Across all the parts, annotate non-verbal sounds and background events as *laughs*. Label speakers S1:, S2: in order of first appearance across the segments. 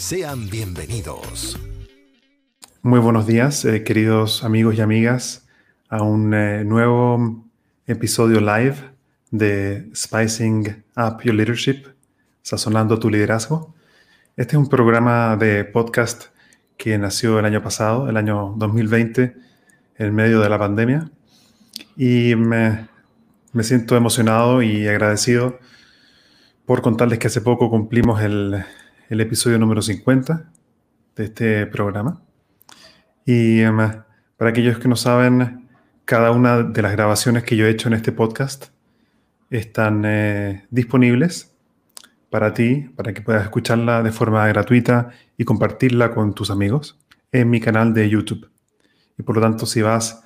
S1: Sean bienvenidos.
S2: Muy buenos días, eh, queridos amigos y amigas, a un eh, nuevo episodio live de Spicing Up Your Leadership, sazonando tu liderazgo. Este es un programa de podcast que nació el año pasado, el año 2020, en medio de la pandemia. Y me, me siento emocionado y agradecido por contarles que hace poco cumplimos el, el episodio número 50 de este programa. Y em, para aquellos que no saben, cada una de las grabaciones que yo he hecho en este podcast están eh, disponibles para ti, para que puedas escucharla de forma gratuita y compartirla con tus amigos en mi canal de YouTube. Y por lo tanto, si vas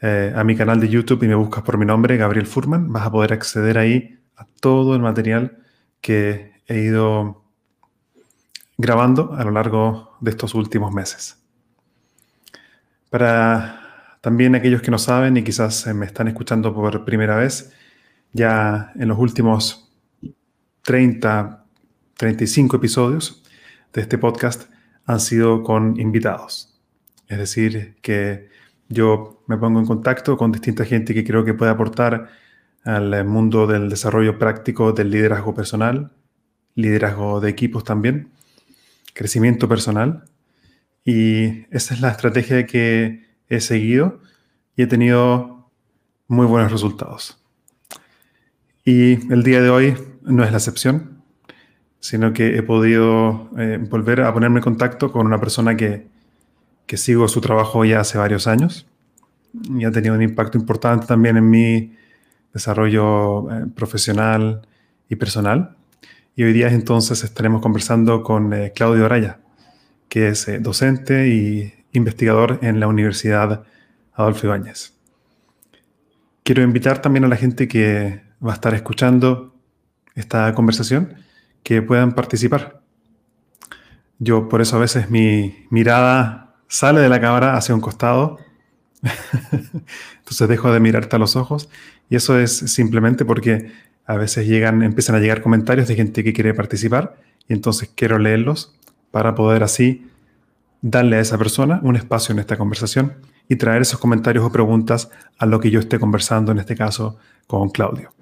S2: eh, a mi canal de YouTube y me buscas por mi nombre, Gabriel Furman, vas a poder acceder ahí a todo el material que he ido grabando a lo largo de estos últimos meses. Para también aquellos que no saben y quizás me están escuchando por primera vez, ya en los últimos 30, 35 episodios de este podcast han sido con invitados. Es decir, que yo me pongo en contacto con distinta gente que creo que puede aportar al mundo del desarrollo práctico del liderazgo personal, liderazgo de equipos también, crecimiento personal. Y esa es la estrategia que he seguido y he tenido muy buenos resultados. Y el día de hoy no es la excepción, sino que he podido eh, volver a ponerme en contacto con una persona que, que sigo su trabajo ya hace varios años y ha tenido un impacto importante también en mi desarrollo eh, profesional y personal. Y hoy día entonces estaremos conversando con eh, Claudio Araya, que es eh, docente y investigador en la Universidad Adolfo Ibáñez. Quiero invitar también a la gente que va a estar escuchando esta conversación que puedan participar. Yo por eso a veces mi mirada sale de la cámara hacia un costado, *laughs* entonces dejo de mirarte a los ojos y eso es simplemente porque a veces llegan, empiezan a llegar comentarios de gente que quiere participar y entonces quiero leerlos para poder así darle a esa persona un espacio en esta conversación y traer esos comentarios o preguntas a lo que yo esté conversando, en este caso con Claudio.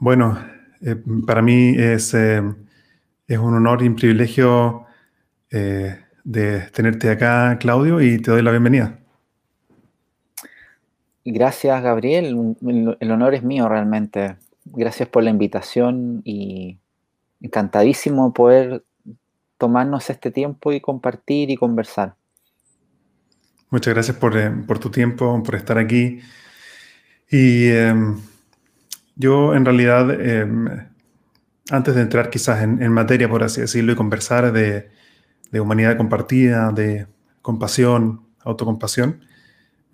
S2: Bueno, eh, para mí es, eh, es, un honor y un privilegio eh, de tenerte acá, Claudio, y te doy la bienvenida.
S3: Gracias, Gabriel. El honor es mío realmente. Gracias por la invitación y encantadísimo poder tomarnos este tiempo y compartir y conversar.
S2: Muchas gracias por, eh, tu tiempo, por estar aquí. Y em, yo en realidad, em, antes de entrar quizás en, materia, por así decirlo, y conversar de, de humanidad compartida, de compasión, autocompasión,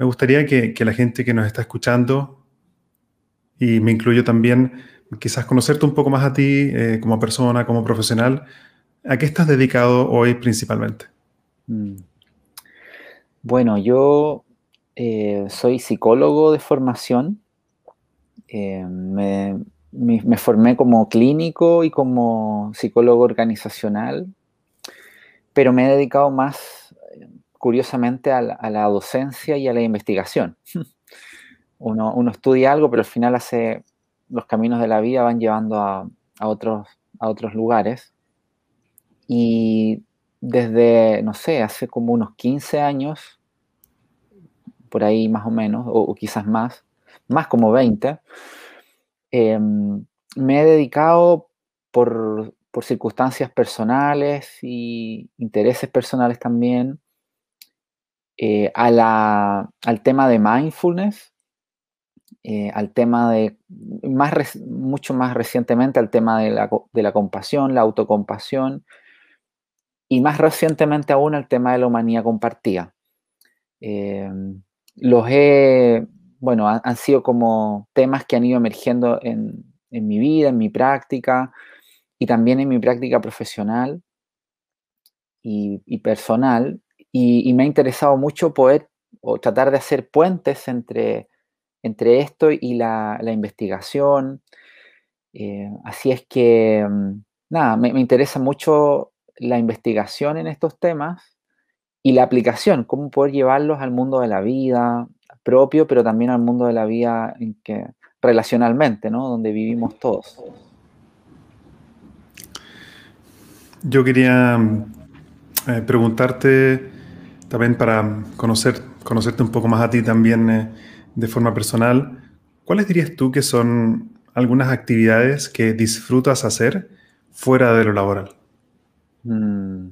S2: me gustaría que, la gente que nos está escuchando, y me incluyo también, quizás conocerte un poco más a ti eh, como persona, como profesional. ¿A qué estás dedicado hoy principalmente? Mm.
S3: Bueno, yo eh, soy psicólogo de formación. Eh, me, me, formé como clínico y como psicólogo organizacional, pero me he dedicado más curiosamente a la, docencia y a la investigación. *laughs* Uno, estudia algo, pero al final hace los caminos de la vida van llevando a, otros, lugares. Y desde, no sé, hace como unos 15 años, por ahí más o menos, o, quizás más, más como 20, em, me he dedicado por, circunstancias personales y intereses personales también eh, al tema de mindfulness, eh, al tema de, mucho más recientemente, al tema de la, de la compasión, la autocompasión, y más recientemente aún al tema de la humanidad compartida. Em, los he, bueno, han, sido como temas que han ido emergiendo en, mi vida, en mi práctica y también en mi práctica profesional y, personal. Y, me ha interesado mucho poder o tratar de hacer puentes entre, entre esto y la, investigación. Eh, así es que, mm, nada, me, interesa mucho la investigación en estos temas y la aplicación, cómo poder llevarlos al mundo de la vida propio, pero también al mundo de la vida en que, relacionalmente, ¿no? Donde vivimos todos.
S2: Yo quería eh, preguntarte también para conocer, conocerte un poco más a ti también eh, de forma personal, ¿cuáles dirías tú que son algunas actividades que disfrutas hacer fuera de lo laboral? Mm.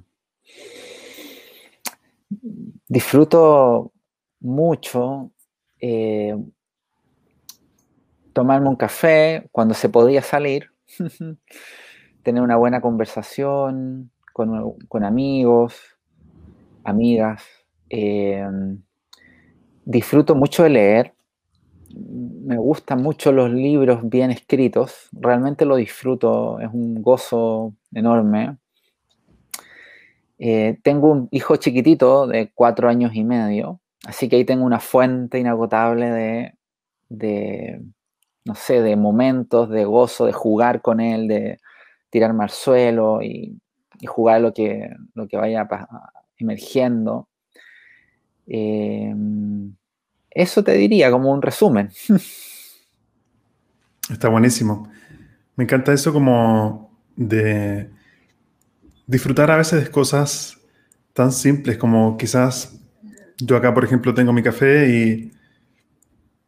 S3: Disfruto mucho eh, tomarme un café cuando se podía salir, *laughs* tener una buena conversación con, amigos, amigas. Em, disfruto mucho de leer. Me gustan mucho los libros bien escritos. Realmente lo disfruto. Es un gozo enorme. Eh, tengo un hijo chiquitito de cuatro años y medio, así que ahí tengo una fuente inagotable de, no sé, de momentos, de gozo, de jugar con él, de tirarme al suelo y, jugar lo que, lo que vaya emergiendo. Em, eso te diría como un resumen.
S2: Está buenísimo. Me encanta eso como de disfrutar a veces de cosas tan simples como quizás yo acá, por ejemplo, tengo mi café y,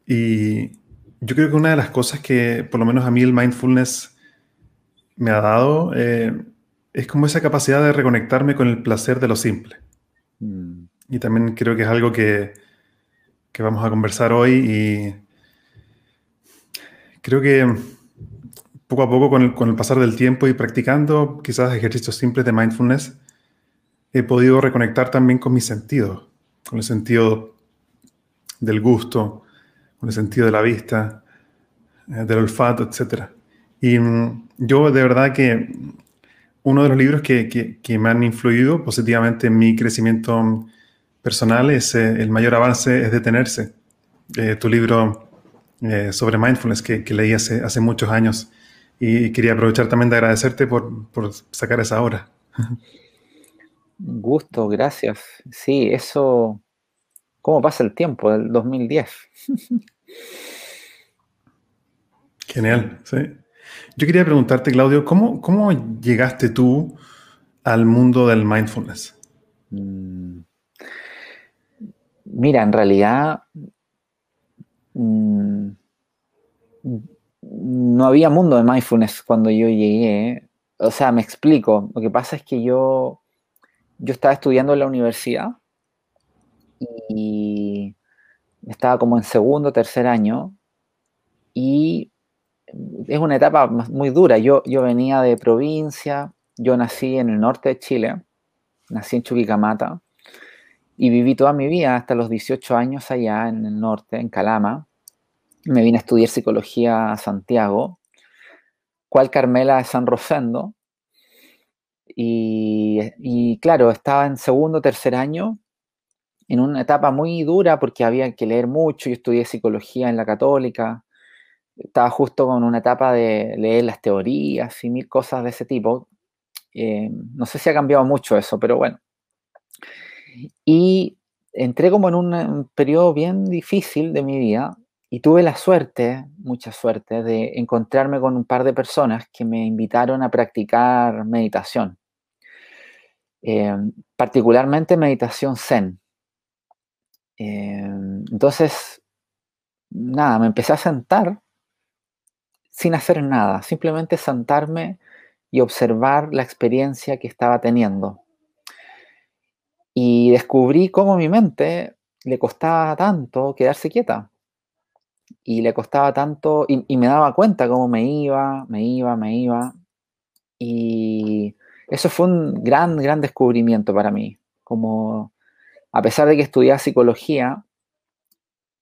S2: y yo creo que una de las cosas que por lo menos a mí el mindfulness me ha dado eh, es como esa capacidad de reconectarme con el placer de lo simple. Mm. Y también creo que es algo que, que vamos a conversar hoy y creo que poco a poco, con el, pasar del tiempo y practicando quizás ejercicios simples de mindfulness, he podido reconectar también con mis sentidos, con el sentido del gusto, con el sentido de la vista, eh, del olfato, etc. Y mm, yo de verdad que uno de los libros que, me han influido positivamente en mi crecimiento personal es eh, El mayor avance es detenerse, eh, tu libro sobre mindfulness que, leí hace, hace muchos años y quería aprovechar también de agradecerte por, sacar esa hora.
S3: Gusto, gracias. Sí, eso, ¿cómo pasa el tiempo? El 2010. *laughs*
S2: Genial, sí. Yo quería preguntarte, Claudio, ¿cómo, cómo llegaste tú al mundo del mindfulness? Mm.
S3: Mira, en realidad mm, no había mundo de mindfulness cuando yo llegué. O sea, me explico. Lo que pasa es que yo, yo estaba estudiando en la universidad y estaba como en segundo, tercer año y es una etapa muy dura. Yo, yo venía de provincia, yo nací en el norte de Chile, nací en Chuquicamata y viví toda mi vida hasta los 18 años allá en el norte, en Calama me vine a estudiar psicología a Santiago, cual Carmela de San Rosendo. Y, claro, estaba en segundo, tercer año, en una etapa muy dura porque había que leer mucho. Yo estudié psicología en la católica. Estaba justo con una etapa de leer las teorías y mil cosas de ese tipo. Eh, no sé si ha cambiado mucho eso, pero bueno. Y entré como en un periodo bien difícil de mi vida, y tuve la suerte, mucha suerte, de encontrarme con un par de personas que me invitaron a practicar meditación. eh, particularmente meditación zen. Eh, entonces, nada, me empecé a sentar sin hacer nada, simplemente sentarme y observar la experiencia que estaba teniendo. Y descubrí cómo mi mente le costaba tanto quedarse quieta. Y le costaba tanto, y, me daba cuenta cómo me iba, me iba, me iba. Y eso fue un gran, gran descubrimiento para mí. Como, a pesar de que estudiaba psicología,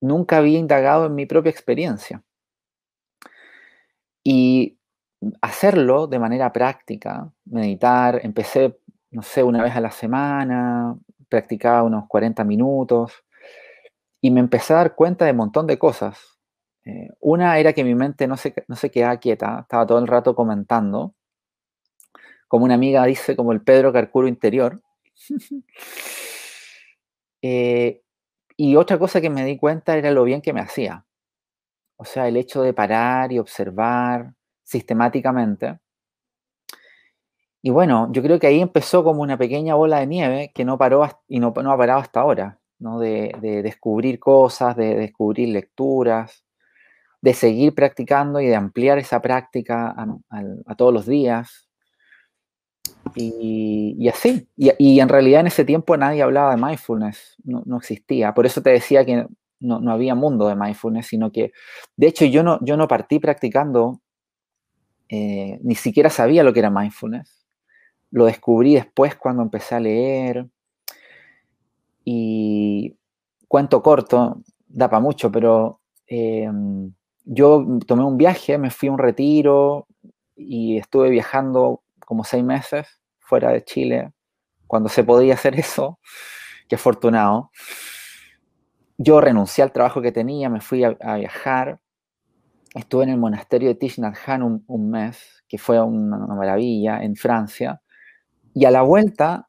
S3: nunca había indagado en mi propia experiencia. Y hacerlo de manera práctica, meditar, empecé, no sé, una vez a la semana, practicaba unos 40 minutos y me empecé a dar cuenta de un montón de cosas. Eh, una era que mi mente no se, no se quedaba quieta, estaba todo el rato comentando, como una amiga dice, como el Pedro Carcuro interior. *laughs* Eh, y otra cosa que me di cuenta era lo bien que me hacía. O sea, el hecho de parar y observar sistemáticamente. Y bueno, yo creo que ahí empezó como una pequeña bola de nieve que no paró y no, ha parado hasta ahora, ¿no? De, descubrir cosas, de descubrir lecturas, de seguir practicando y de ampliar esa práctica a, todos los días. Y, así. Y, en realidad en ese tiempo nadie hablaba de mindfulness, no existía. Por eso te decía que no, no, había mundo de mindfulness, sino que, de hecho, yo no, yo no partí practicando, eh, ni siquiera sabía lo que era mindfulness. Lo descubrí después cuando empecé a leer. Y cuento corto, da para mucho, pero em, yo tomé un viaje, me fui a un retiro y estuve viajando como seis meses fuera de Chile, cuando se podía hacer *laughs* eso. Qué afortunado yo renuncié al trabajo que tenía, me fui a, viajar, estuve en el monasterio de Hanh un, mes, que fue una, maravilla, en Francia, y a la vuelta,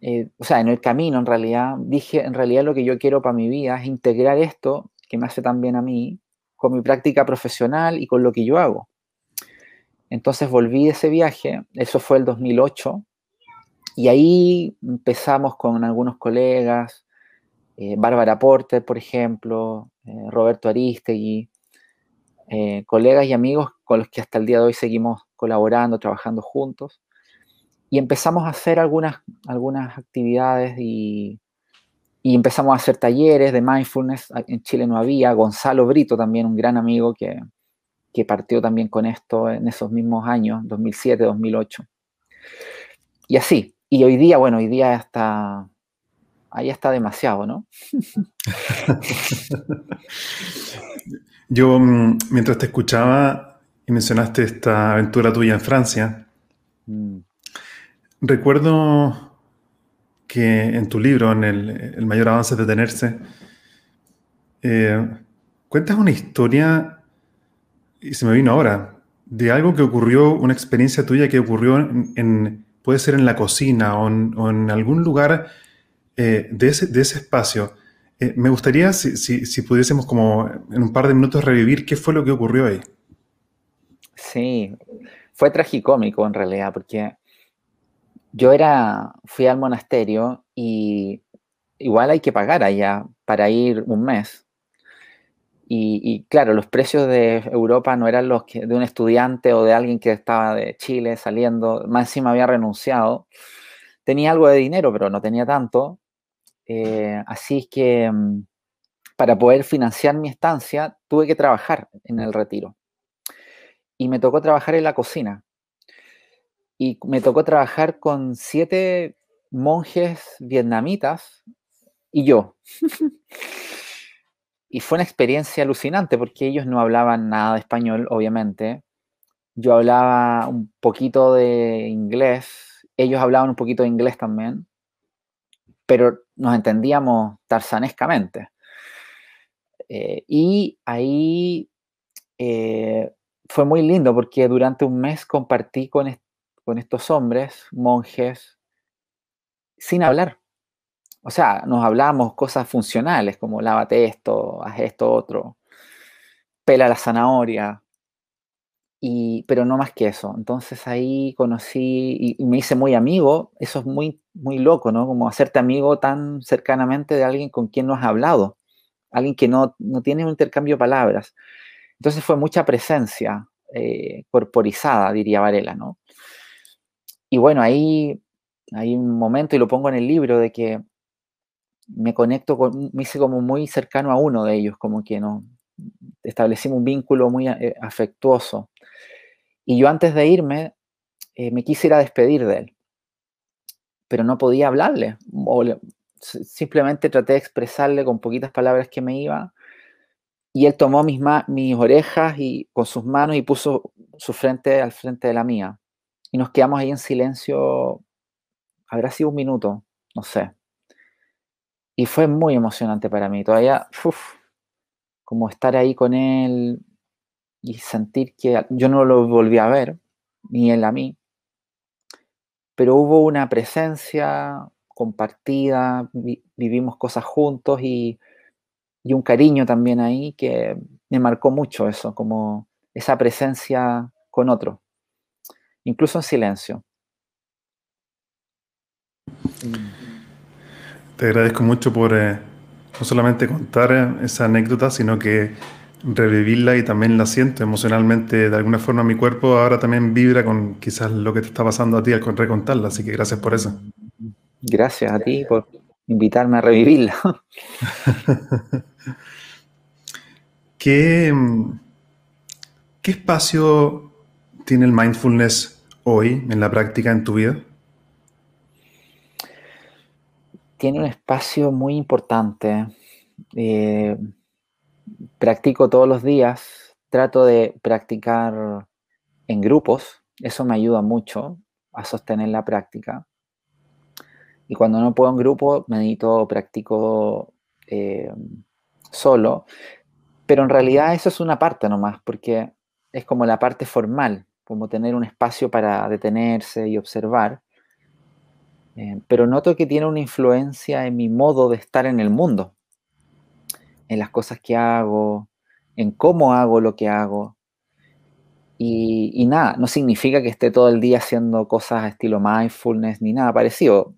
S3: eh, o sea, en el camino en realidad, dije, en realidad lo que yo quiero para mi vida es integrar esto, que me hace tan bien a mí, con mi práctica profesional y con lo que yo hago. Entonces volví de ese viaje, eso fue el 2008, y ahí empezamos con algunos colegas, eh, Bárbara Porter, por ejemplo, eh, Roberto Aristegui, eh, colegas y amigos con los que hasta el día de hoy seguimos colaborando, trabajando juntos. Y empezamos a hacer algunas, algunas actividades y, empezamos a hacer talleres de mindfulness. En Chile no había. Gonzalo Brito, también un gran amigo que, que partió también con esto en esos mismos años, 2007, 2008. Y así. Y hoy día, bueno, hoy día está ahí está demasiado, ¿no? *laughs*
S2: Yo, mm, mientras te escuchaba y mencionaste esta aventura tuya en Francia, mm. recuerdo que en tu libro, en el, mayor avance de tenerse, eh, cuentas una historia, y se me vino ahora, de algo que ocurrió, una experiencia tuya que ocurrió en, puede ser en la cocina o en algún lugar eh, de, ese, de, ese, espacio, eh, me gustaría si, si, pudiésemos como en un par de minutos revivir qué fue lo que ocurrió ahí.
S3: Sí, fue tragicómico en realidad, porque yo era, fui al monasterio y igual hay que pagar allá para ir un mes. Y, claro, los precios de Europa no eran los que, de un estudiante o de alguien que estaba de Chile saliendo, más encima había renunciado. Tenía algo de dinero, pero no tenía tanto. Eh, así que mm, para poder financiar mi estancia tuve que trabajar en el retiro. Y me tocó trabajar en la cocina. Y me tocó trabajar con siete monjes vietnamitas y yo. *laughs* y fue una experiencia alucinante porque ellos no hablaban nada de español, obviamente. Yo hablaba un poquito de inglés, ellos hablaban un poquito de inglés también pero nos entendíamos tarzanescamente. Eh, y ahí eh, fue muy lindo porque durante un mes compartí con, con estos hombres, monjes, sin hablar. O sea, nos hablábamos cosas funcionales como lávate esto, haz esto otro, pela la zanahoria. Y, pero no más que eso. Entonces ahí conocí y, me hice muy amigo. Eso es muy, muy loco, ¿no? Como hacerte amigo tan cercanamente de alguien con quien no has hablado, alguien que no, no tiene un intercambio de palabras. Entonces fue mucha presencia eh, corporizada, diría Varela, ¿no? Y bueno, ahí hay un momento, y lo pongo en el libro, de que me conecto con, me hice como muy cercano a uno de ellos, como que no, establecimos un vínculo muy eh, afectuoso. Y yo antes de irme, eh, me quise ir a despedir de él, pero no podía hablarle, simplemente traté de expresarle con poquitas palabras que me iba, y él tomó mis, mis orejas y con sus manos y puso su frente al frente de la mía. Y nos quedamos ahí en silencio, habrá sido un minuto, no sé. Y fue muy emocionante para mí. Todavía, como estar ahí con él y sentir que yo no lo volví a ver, ni él a mí. Pero hubo una presencia compartida, vivimos cosas juntos y y un cariño también ahí que me marcó mucho eso, como esa presencia con otro, incluso en silencio.
S2: Te agradezco mucho por eh, no solamente contar eh, esa anécdota, sino que revivirla y también la siento emocionalmente. De alguna forma mi cuerpo ahora también vibra con quizás lo que te está pasando a ti al recontarla, así que gracias por eso.
S3: Gracias a ti por invitarme a revivirla. *laughs*
S2: ¿Qué, ¿Qué espacio tiene el mindfulness hoy en la práctica en tu vida?
S3: Tiene un espacio muy importante. Eh, practico todos los días, trato de practicar en grupos, eso me ayuda mucho a sostener la práctica. Y cuando no puedo en grupo, medito, practico eh, solo, pero en realidad eso es una parte nomás, porque es como la parte formal, como tener un espacio para detenerse y observar. Eh, pero noto que tiene una influencia en mi modo de estar en el mundo, en las cosas que hago, en cómo hago lo que hago. Y, nada, no significa que esté todo el día haciendo cosas estilo mindfulness ni nada parecido.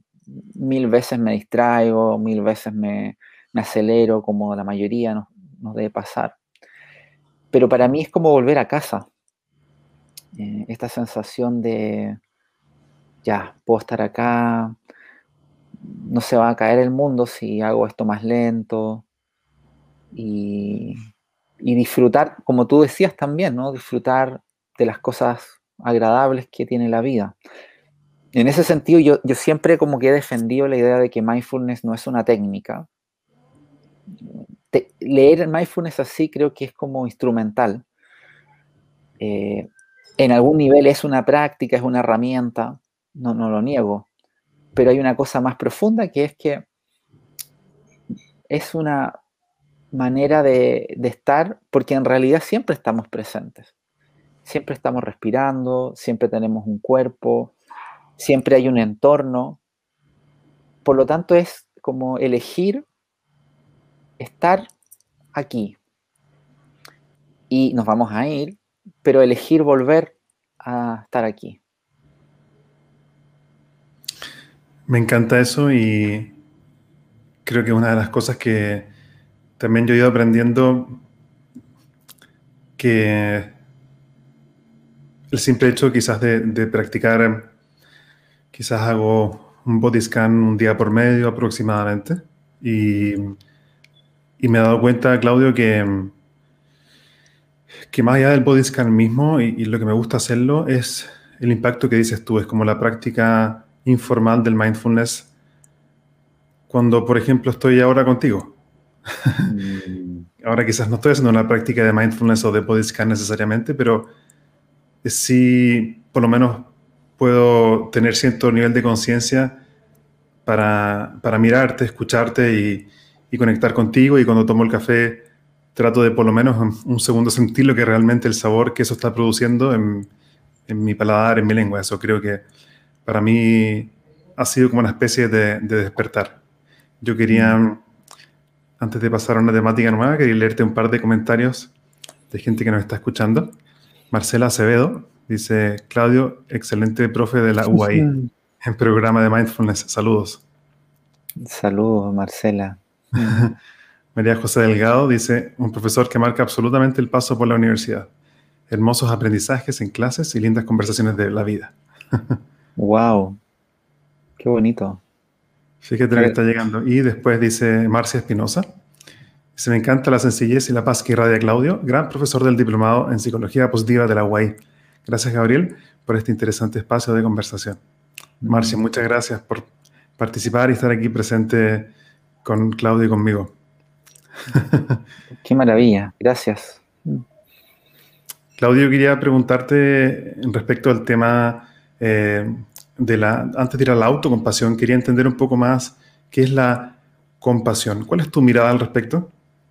S3: Mil veces me distraigo, mil veces me, acelero, como la mayoría nos, nos debe pasar. Pero para mí es como volver a casa. Eh, esta sensación de, ya, puedo estar acá, no se va a caer el mundo si hago esto más lento. Y, disfrutar, como tú decías también, ¿no? Disfrutar de las cosas agradables que tiene la vida. En ese sentido, yo, yo siempre como que he defendido la idea de que mindfulness no es una técnica, leer mindfulness así creo que es como instrumental. Eh, en algún nivel es una práctica, es una herramienta, no, no lo niego, pero hay una cosa más profunda que es que es una manera de, de estar, porque en realidad siempre estamos presentes, siempre estamos respirando, siempre tenemos un cuerpo, siempre hay un entorno, por lo tanto es como elegir estar aquí. Y nos vamos a ir, pero elegir volver a estar aquí.
S2: Me encanta eso y creo que una de las cosas que también yo he ido aprendiendo que el simple hecho quizás de, practicar, quizás hago un body scan un día por medio aproximadamente y y me he dado cuenta, Claudio, que, que más allá del body scan mismo, y, lo que me gusta hacerlo, es el impacto que dices tú, es como la práctica informal del mindfulness cuando, por ejemplo, estoy ahora contigo. *laughs* Ahora quizás no estoy haciendo una práctica de mindfulness o de body scan necesariamente, pero sí, por lo menos, puedo tener cierto nivel de conciencia para, para mirarte, escucharte y, y conectar contigo y cuando tomo el café trato de por lo menos un segundo sentir lo que realmente el sabor que eso está produciendo en, en mi paladar, en mi lengua. Eso creo que para mí ha sido como una especie de, de despertar. Yo quería, mm. Antes de pasar a una temática nueva, quería leerte un par de comentarios de gente que nos está escuchando. Marcela Acevedo dice, Claudio, excelente profe de la UAI *laughs* en programa de Mindfulness. Saludos.
S3: Saludos, Marcela. *laughs*
S2: María José Delgado dice, un profesor que marca absolutamente el paso por la universidad. Hermosos aprendizajes en clases y lindas conversaciones de la vida. *laughs*
S3: wow, qué bonito.
S2: Fíjate lo que está llegando. Y después dice Marcia Espinosa. Se me encanta la sencillez y la paz que irradia Claudio, gran profesor del diplomado en psicología positiva de la UAI. Gracias, Gabriel, por este interesante espacio de conversación. Marcia, muchas gracias por participar y estar aquí presente con Claudio y conmigo.
S3: Qué maravilla, gracias.
S2: Claudio, quería preguntarte respecto al tema eh, de la, antes de ir a la autocompasión, quería entender un poco más qué es la compasión. ¿Cuál es tu mirada al respecto?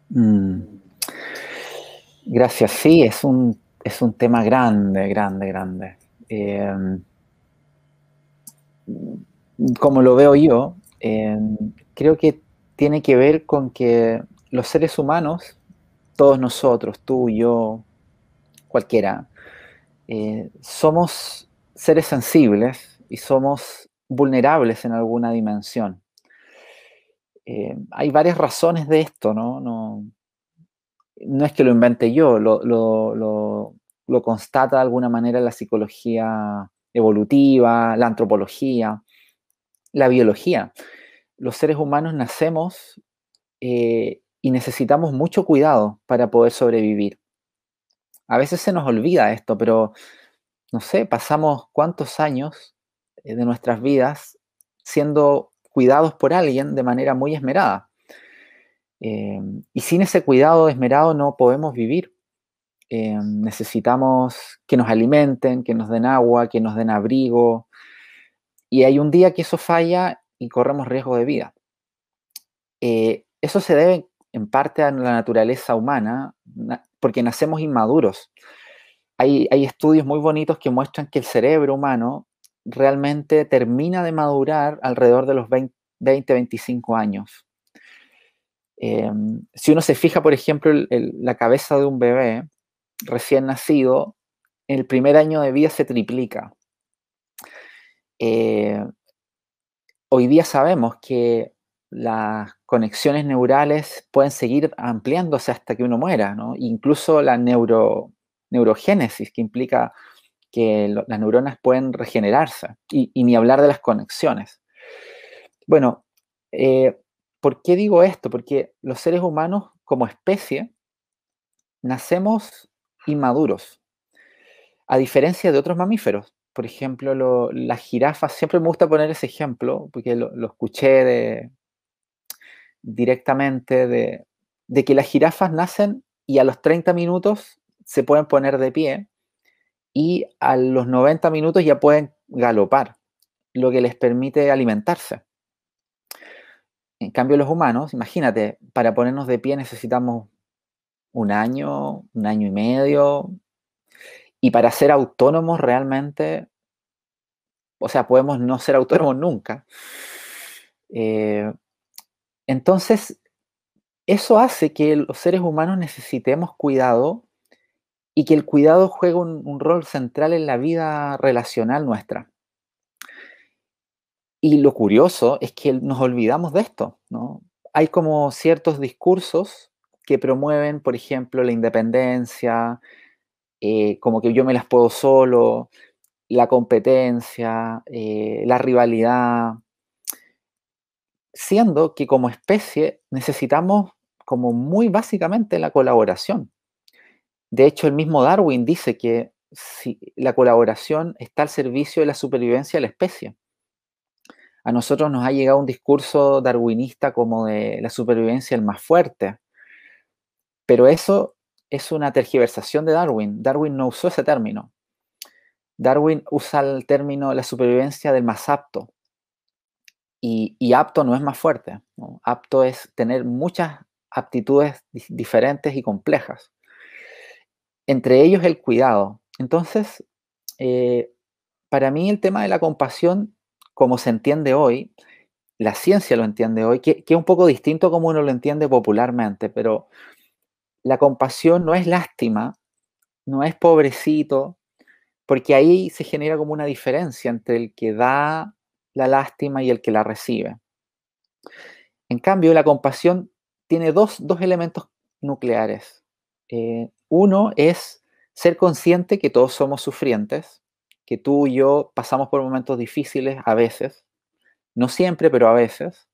S2: Mm.
S3: Gracias, sí, es un, es un tema grande, grande, grande. Eh, como lo veo yo, eh, creo que tiene que ver con que los seres humanos, todos nosotros, tú, yo, cualquiera, eh, somos seres sensibles y somos vulnerables en alguna dimensión. Eh, hay varias razones de esto, ¿no? No, no es que lo invente yo, lo, lo constata de alguna manera la psicología evolutiva, la antropología, la biología. Los seres humanos nacemos eh, y necesitamos mucho cuidado para poder sobrevivir. A veces se nos olvida esto, pero no sé, pasamos cuántos años de nuestras vidas siendo cuidados por alguien de manera muy esmerada. Eh, y sin ese cuidado esmerado no podemos vivir. necesitamos que nos alimenten, que nos den agua, que nos den abrigo. Y hay un día que eso falla y corremos riesgo de vida. eso se debe en parte a la naturaleza humana, porque nacemos inmaduros. Hay, estudios muy bonitos que muestran que el cerebro humano realmente termina de madurar alrededor de los 20, 25 años. Em, si uno se fija, por ejemplo, la cabeza de un bebé recién nacido, el primer año de vida se triplica. Eh, hoy día sabemos que las conexiones neurales pueden seguir ampliándose hasta que uno muera, ¿no? Incluso la neuro, neurogénesis, que implica que las neuronas pueden regenerarse, y, ni hablar de las conexiones. Bueno, eh, ¿por qué digo esto? Porque los seres humanos, como especie, nacemos inmaduros, a diferencia de otros mamíferos. Por ejemplo, las jirafas, siempre me gusta poner ese ejemplo, porque lo escuché de, directamente de, que las jirafas nacen y a los 30 minutos se pueden poner de pie y a los 90 minutos ya pueden galopar, lo que les permite alimentarse. En cambio, los humanos, imagínate, para ponernos de pie necesitamos un año, un año y medio, y para ser autónomos realmente, o sea, podemos no ser autónomos nunca. Eh, entonces, eso hace que los seres humanos necesitemos cuidado y que el cuidado juegue un, rol central en la vida relacional nuestra. Y lo curioso es que nos olvidamos de esto, ¿no? Hay como ciertos discursos que promueven, por ejemplo, la independencia, eh, como que yo me las puedo solo, la competencia, eh, la rivalidad, siendo que como especie necesitamos como muy básicamente la colaboración. De hecho, el mismo Darwin dice que si la colaboración está al servicio de la supervivencia de la especie. A nosotros nos ha llegado un discurso darwinista como de la supervivencia el más fuerte, pero eso es una tergiversación de Darwin. Darwin no usó ese término. Darwin usa el término la supervivencia del más apto. Y, apto no es más fuerte. Apto es tener muchas aptitudes diferentes y complejas. Entre ellos el cuidado. Entonces, eh, para mí el tema de la compasión, como se entiende hoy, la ciencia lo entiende hoy, que, es un poco distinto como uno lo entiende popularmente, pero la compasión no es lástima, no es pobrecito, porque ahí se genera como una diferencia entre el que da la lástima y el que la recibe. En cambio, la compasión tiene dos, elementos nucleares. Eh, uno es ser consciente que todos somos sufrientes, que tú y yo pasamos por momentos difíciles a veces, no siempre, pero a veces.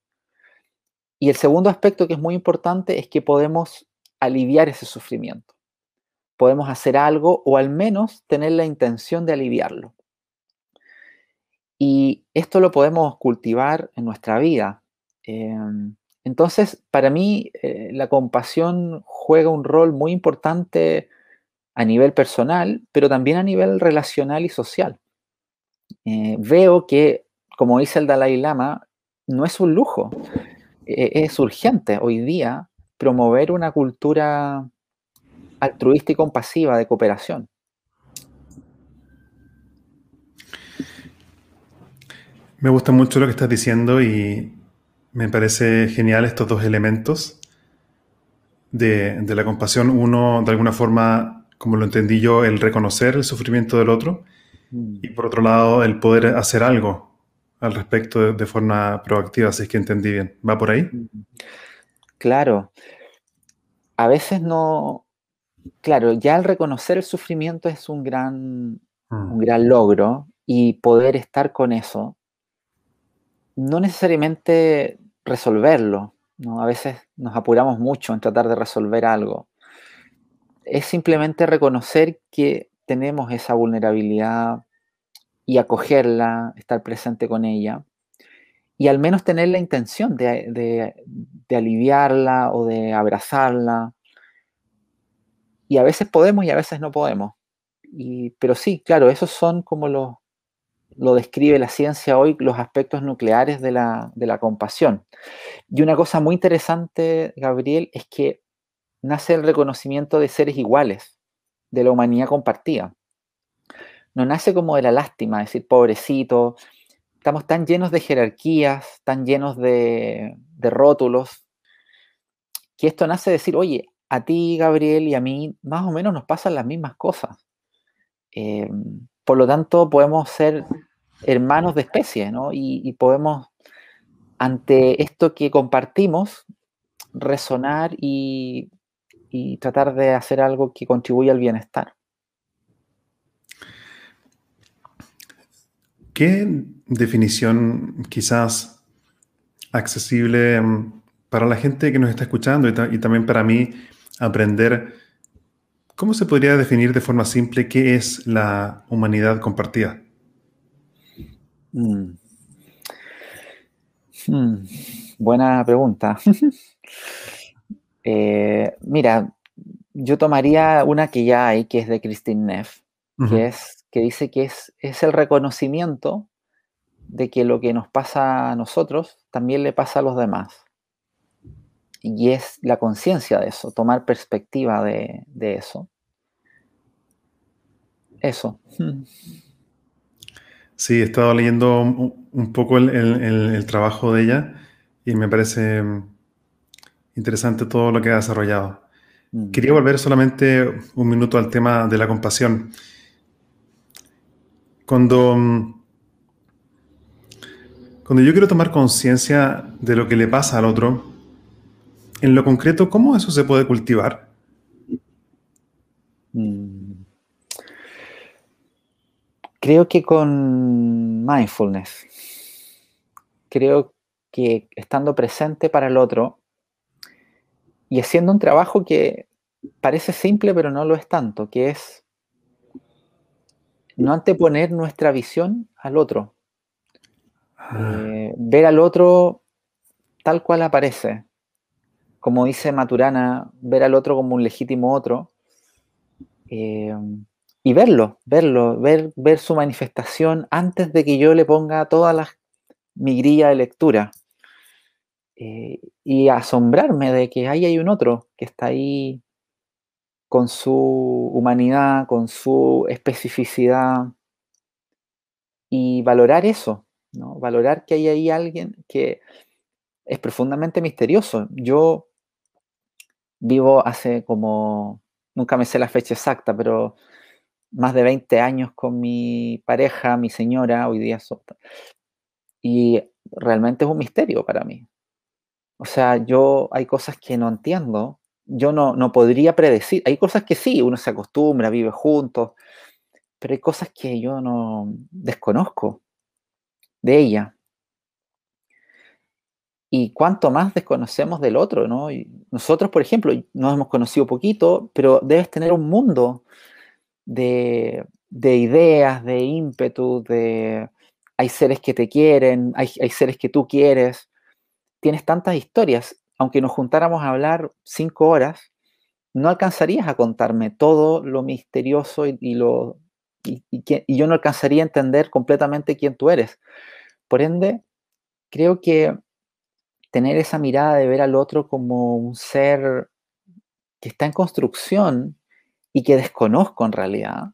S3: Y el segundo aspecto que es muy importante es que podemos aliviar ese sufrimiento. Podemos hacer algo o al menos tener la intención de aliviarlo. Y esto lo podemos cultivar en nuestra vida. Em, entonces, para mí, eh, la compasión juega un rol muy importante a nivel personal, pero también a nivel relacional y social. Eh, veo que, como dice el Dalai Lama, no es un lujo, e-, es urgente hoy día promover una cultura altruista y compasiva de cooperación.
S2: Me gusta mucho lo que estás diciendo y me parece genial estos dos elementos de, la compasión. Uno, de alguna forma, como lo entendí yo, el reconocer el sufrimiento del otro mm. y por otro lado, el poder hacer algo al respecto de, forma proactiva, si es que entendí bien. ¿Va por ahí? Mm.
S3: Claro. A veces no... Claro, ya el reconocer el sufrimiento es un gran, mm. un gran logro y poder estar con eso no necesariamente resolverlo. ¿no? A veces nos apuramos mucho en tratar de resolver algo. Es simplemente reconocer que tenemos esa vulnerabilidad y acogerla, estar presente con ella y al menos tener la intención de, aliviarla o de abrazarla. Y a veces podemos y a veces no podemos. pero sí, claro, esos son como los, lo describe la ciencia hoy, los aspectos nucleares de la, compasión. Y una cosa muy interesante, Gabriel, es que nace el reconocimiento de seres iguales, de la humanidad compartida. No nace como de la lástima, decir, pobrecito, estamos tan llenos de jerarquías, tan llenos de, rótulos, que esto nace de decir, oye, a ti, Gabriel, y a mí, más o menos nos pasan las mismas cosas. Em, por lo tanto, podemos ser hermanos de especie, ¿no? Y, podemos, ante esto que compartimos, resonar y, tratar de hacer algo que contribuya al bienestar.
S2: ¿Qué definición quizás accesible mm, para la gente que nos está escuchando y, también para mí aprender ¿Cómo se podría definir de forma simple qué es la humanidad compartida?
S3: Mm. Hmm, buena pregunta. *laughs* Eh, mira, yo tomaría una que ya hay, que es de Christine Neff, que, es, que dice que es, es el reconocimiento de que lo que nos pasa a nosotros también le pasa a los demás. Y es la conciencia de eso, tomar perspectiva de, eso. Eso.
S2: Sí, he estado leyendo un, poco el, trabajo de ella y me parece interesante todo lo que ha desarrollado. Mm. Quería volver solamente un minuto al tema de la compasión. Cuando, cuando yo quiero tomar conciencia de lo que le pasa al otro, en lo concreto, ¿cómo eso se puede cultivar?
S3: Mm. Creo que con mindfulness. Creo que estando presente para el otro y haciendo un trabajo que parece simple pero no lo es tanto, que es no anteponer nuestra visión al otro. Ah. Eh, ver al otro tal cual aparece. Como dice Maturana, ver al otro como un legítimo otro. Eh, y verlo, verlo, ver, ver su manifestación antes de que yo le ponga toda la, mi grilla de lectura. Eh, y asombrarme de que ahí hay un otro que está ahí con su humanidad, con su especificidad, y valorar eso, ¿no? valorar que hay ahí alguien que es profundamente misterioso. Yo vivo hace como nunca me sé la fecha exacta, pero más de 20 años con mi pareja, mi señora, hoy día son, y realmente es un misterio para mí. O sea, yo hay cosas que no entiendo, yo no, no podría predecir, hay cosas que sí, uno se acostumbra, vive juntos, pero hay cosas que yo no desconozco de ella. Y cuánto más desconocemos del otro, ¿no? nosotros, por ejemplo, nos hemos conocido poquito, pero debes tener un mundo de, ideas, de ímpetu, de hay seres que te quieren, hay, hay seres que tú quieres. Tienes tantas historias, aunque nos juntáramos a hablar cinco horas, no alcanzarías a contarme todo lo misterioso y, lo y, yo no alcanzaría a entender completamente quién tú eres. Por ende, creo que tener esa mirada de ver al otro como un ser que está en construcción y que desconozco en realidad,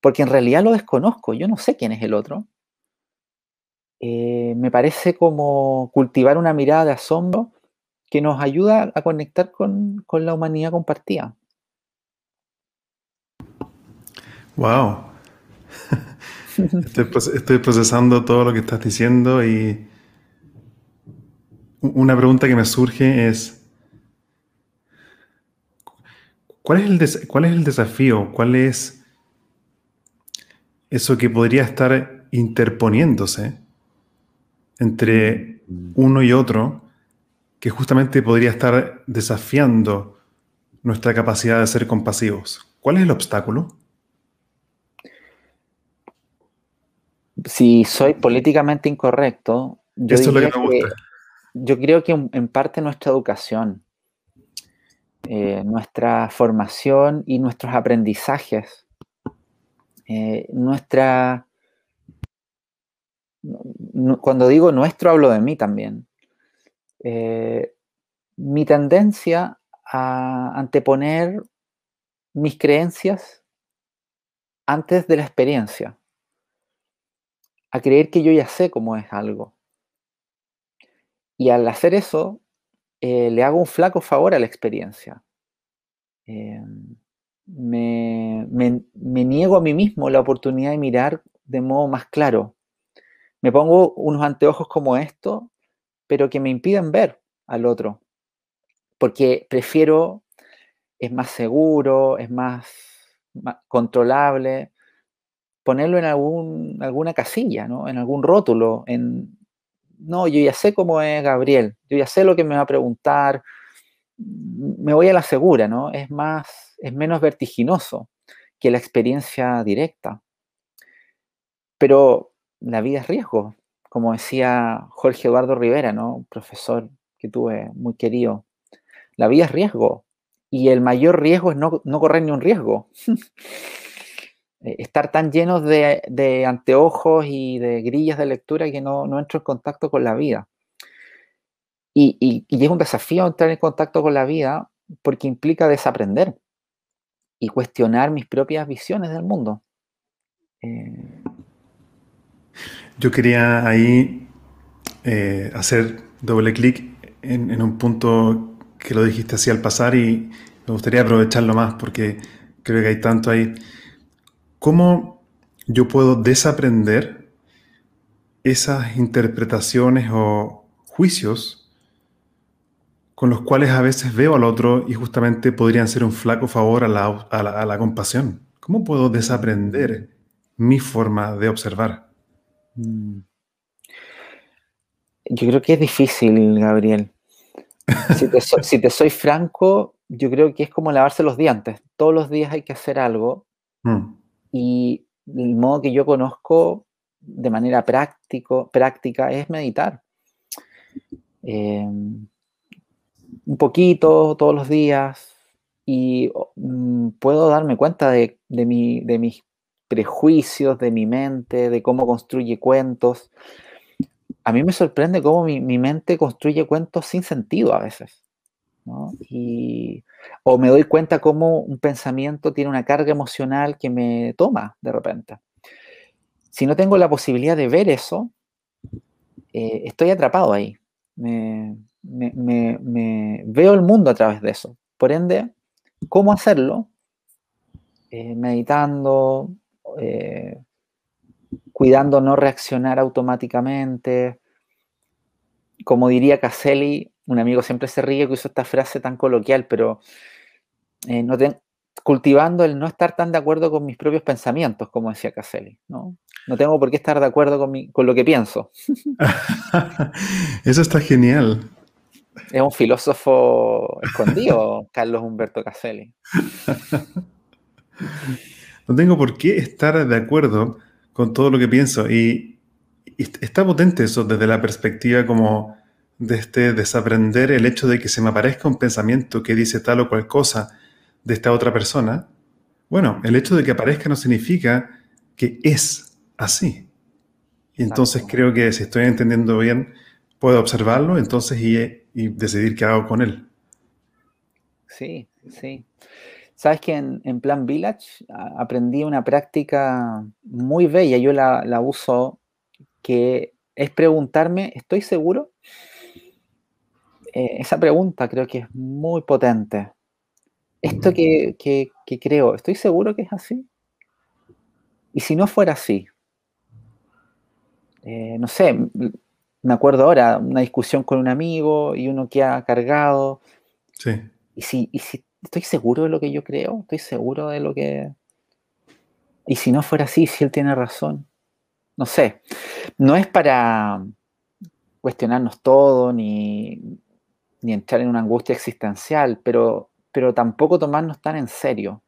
S3: porque en realidad lo desconozco, yo no sé quién es el otro, eh, me parece como cultivar una mirada de asombro que nos ayuda a conectar con, la humanidad compartida.
S2: Wow. *laughs* Estoy, procesando todo lo que estás diciendo y una pregunta que me surge es, ¿cuál es el, cuál es el desafío? ¿Cuál es eso que podría estar interponiéndose entre uno y otro que justamente podría estar desafiando nuestra capacidad de ser compasivos? ¿Cuál es el obstáculo?
S3: Si soy políticamente incorrecto, yo, yo creo que en parte nuestra educación, eh, nuestra formación y nuestros aprendizajes, eh, nuestra... Cuando digo nuestro, hablo de mí también. Eh, mi tendencia a anteponer mis creencias antes de la experiencia, a creer que yo ya sé cómo es algo. Y al hacer eso, eh, le hago un flaco favor a la experiencia. Em, me, me, niego a mí mismo la oportunidad de mirar de modo más claro. Me pongo unos anteojos como estos pero que me impiden ver al otro, porque prefiero, es más seguro, es más, controlable, ponerlo en algún, alguna casilla, ¿no? en algún rótulo, en, no, yo ya sé cómo es Gabriel, yo ya sé lo que me va a preguntar, me voy a la segura, ¿no? Es más, es menos vertiginoso que la experiencia directa. Pero la vida es riesgo, como decía Jorge Eduardo Rivera, ¿no? Un profesor que tuve muy querido. La vida es riesgo y el mayor riesgo es no, correr ni un riesgo. *laughs* Eh, estar tan llenos de, anteojos y de grillas de lectura que no, entro en contacto con la vida. Y, es un desafío entrar en contacto con la vida porque implica desaprender y cuestionar mis propias visiones del mundo. Eh,
S2: yo quería ahí eh, hacer doble clic en, un punto que lo dijiste así al pasar y me gustaría aprovecharlo más porque creo que hay tanto ahí. ¿Cómo yo puedo desaprender esas interpretaciones o juicios con los cuales a veces veo al otro y justamente podrían ser un flaco favor a la, a la compasión? ¿Cómo puedo desaprender mi forma de observar? Mm.
S3: Yo creo que es difícil, Gabriel. Si te, soy franco, yo creo que es como lavarse los dientes. Todos los días hay que hacer algo. *laughs* Mm. Y el modo que yo conozco de manera práctico, práctica es meditar. Em, un poquito todos los días y mm, puedo darme cuenta de, de, mi, de mis prejuicios de mi mente, de cómo construye cuentos. A mí me sorprende cómo mi, mente construye cuentos sin sentido a veces. Y, o me doy cuenta cómo un pensamiento tiene una carga emocional que me toma de repente. Si no tengo la posibilidad de ver eso, eh, estoy atrapado ahí. me, veo el mundo a través de eso. Por ende, ¿Cómo hacerlo? Eh, meditando, eh, cuidando no reaccionar automáticamente. Como diría Caselli, un amigo siempre se ríe que uso esta frase tan coloquial, pero eh, no cultivando el no estar tan de acuerdo con mis propios pensamientos, como decía Caselli. ¿no? no tengo por qué estar de acuerdo con, con lo que pienso. *laughs*
S2: Eso está genial.
S3: Es un filósofo escondido, *laughs* Carlos Humberto Caselli.
S2: No tengo por qué estar de acuerdo con todo lo que pienso. Y, está potente eso desde la perspectiva como de este desaprender el hecho de que se me aparezca un pensamiento que dice tal o cual cosa de esta otra persona. Bueno, el hecho de que aparezca no significa que es así. Y entonces creo que si estoy entendiendo bien, puedo observarlo entonces y, y decidir qué hago con él.
S3: Sí, sí. Sabes que en, Plan Village aprendí una práctica muy bella, yo la, uso, que es preguntarme, ¿estoy seguro? Eh, esa pregunta creo que es muy potente. Esto que, creo, ¿estoy seguro que es así? Y si no fuera así, eh, no sé, me acuerdo ahora, una discusión con un amigo y uno que ha cargado.
S2: Sí.
S3: Y si, y si estoy seguro de lo que yo creo, estoy seguro de lo que... Y si no fuera así, si él tiene razón, no sé, no es para cuestionarnos todo ni, ni entrar en una angustia existencial, pero, pero tampoco tomarnos tan en serio,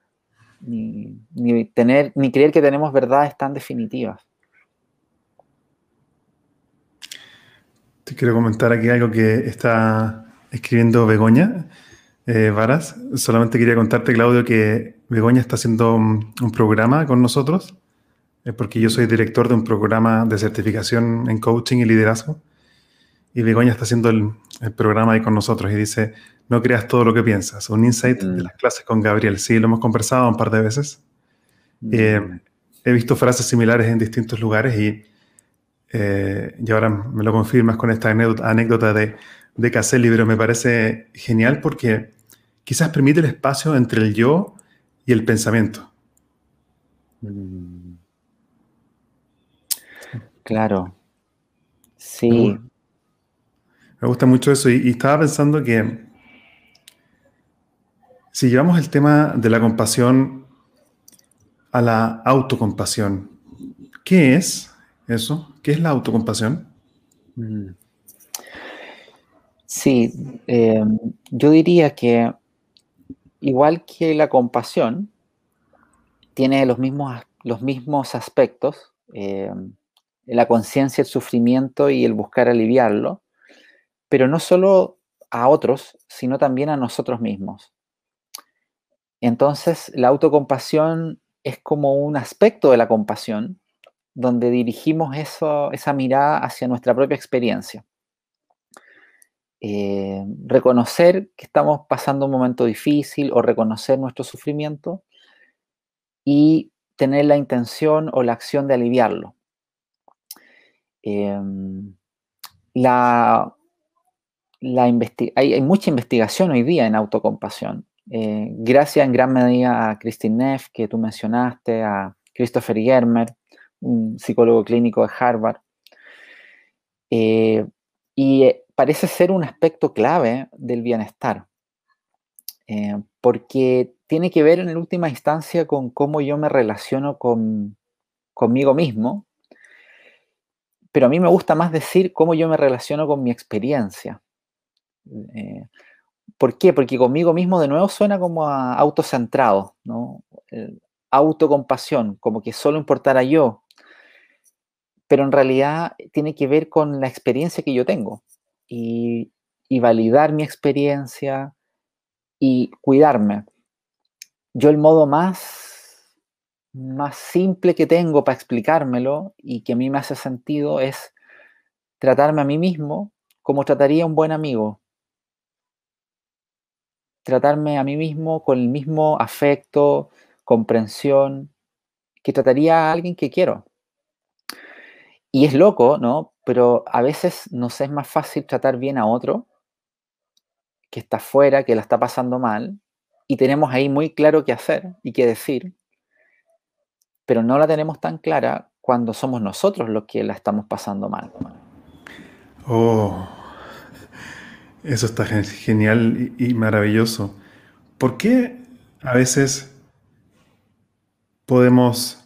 S3: ni, ni, tener, ni creer que tenemos verdades tan definitivas.
S2: Te quiero comentar aquí algo que está escribiendo Begoña. Eh, Varas, solamente quería contarte, Claudio, que Begoña está haciendo un, programa con nosotros, eh, porque yo soy director de un programa de certificación en coaching y liderazgo, y Begoña está haciendo el, programa ahí con nosotros y dice, no creas todo lo que piensas, un insight de mm. las clases con Gabriel. Sí, lo hemos conversado un par de veces. Mm. Eh, he visto frases similares en distintos lugares y, y ahora me lo confirmas con esta anécdota, de, de Caselli, pero me parece genial porque quizás permite el espacio entre el yo y el pensamiento. Mm.
S3: Claro. Sí.
S2: Me gusta, mucho eso y, estaba pensando que si llevamos el tema de la compasión a la autocompasión, ¿qué es eso? ¿Qué es la autocompasión? Mm.
S3: Sí, eh, yo diría que igual que la compasión, tiene los mismos, los mismos aspectos, eh, la conciencia, el sufrimiento y el buscar aliviarlo, pero no solo a otros, sino también a nosotros mismos. Entonces, la autocompasión es como un aspecto de la compasión, donde dirigimos eso, esa mirada hacia nuestra propia experiencia. Eh, reconocer que estamos pasando un momento difícil o reconocer nuestro sufrimiento y tener la intención o la acción de aliviarlo. Em, la, hay, mucha investigación hoy día en autocompasión. Eh, gracias en gran medida a Christine Neff, que tú mencionaste, a Christopher Germer, un psicólogo clínico de Harvard. Eh, y parece ser un aspecto clave del bienestar, eh, porque tiene que ver en última instancia con cómo yo me relaciono con, conmigo mismo, pero a mí me gusta más decir cómo yo me relaciono con mi experiencia. Eh, ¿Por qué? Porque conmigo mismo de nuevo suena como a autocentrado, ¿no? autocompasión, como que solo importara yo, pero en realidad tiene que ver con la experiencia que yo tengo y, validar mi experiencia y cuidarme. Yo el modo más, más simple que tengo para explicármelo y que a mí me hace sentido es tratarme a mí mismo como trataría un buen amigo. Tratarme a mí mismo con el mismo afecto, comprensión que trataría a alguien que quiero. Y es loco, ¿no? pero a veces nos es más fácil tratar bien a otro que está fuera, que la está pasando mal, y tenemos ahí muy claro qué hacer y qué decir, pero no la tenemos tan clara cuando somos nosotros los que la estamos pasando mal.
S2: Oh, eso está genial y, maravilloso. ¿Por qué a veces podemos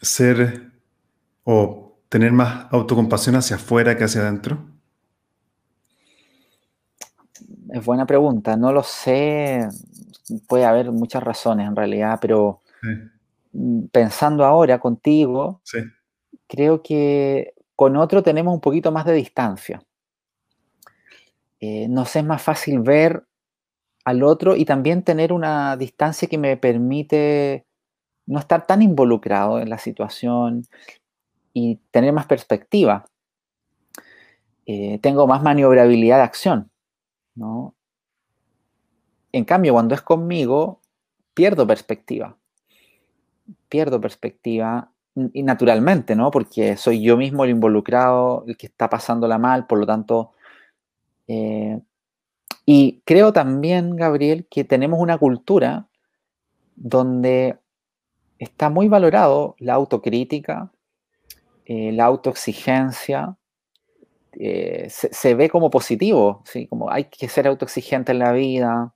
S2: ser o tener más autocompasión hacia afuera que hacia adentro?
S3: Es buena pregunta, no lo sé, puede haber muchas razones en realidad, pero mm, pensando ahora contigo, creo que con otro tenemos un poquito más de distancia. Eh, nos es más fácil ver al otro y también tener una distancia que me permite no estar tan involucrado en la situación y tener más perspectiva. Eh, tengo más maniobrabilidad de acción. ¿no? En cambio, cuando es conmigo, pierdo perspectiva. Pierdo perspectiva y naturalmente, ¿no? Porque soy yo mismo el involucrado, el que está pasándola mal, por lo tanto... Eh, y creo también, Gabriel, que tenemos una cultura donde está muy valorado la autocrítica, eh, la autoexigencia, eh, se, ve como positivo, ¿sí? como hay que ser autoexigente en la vida,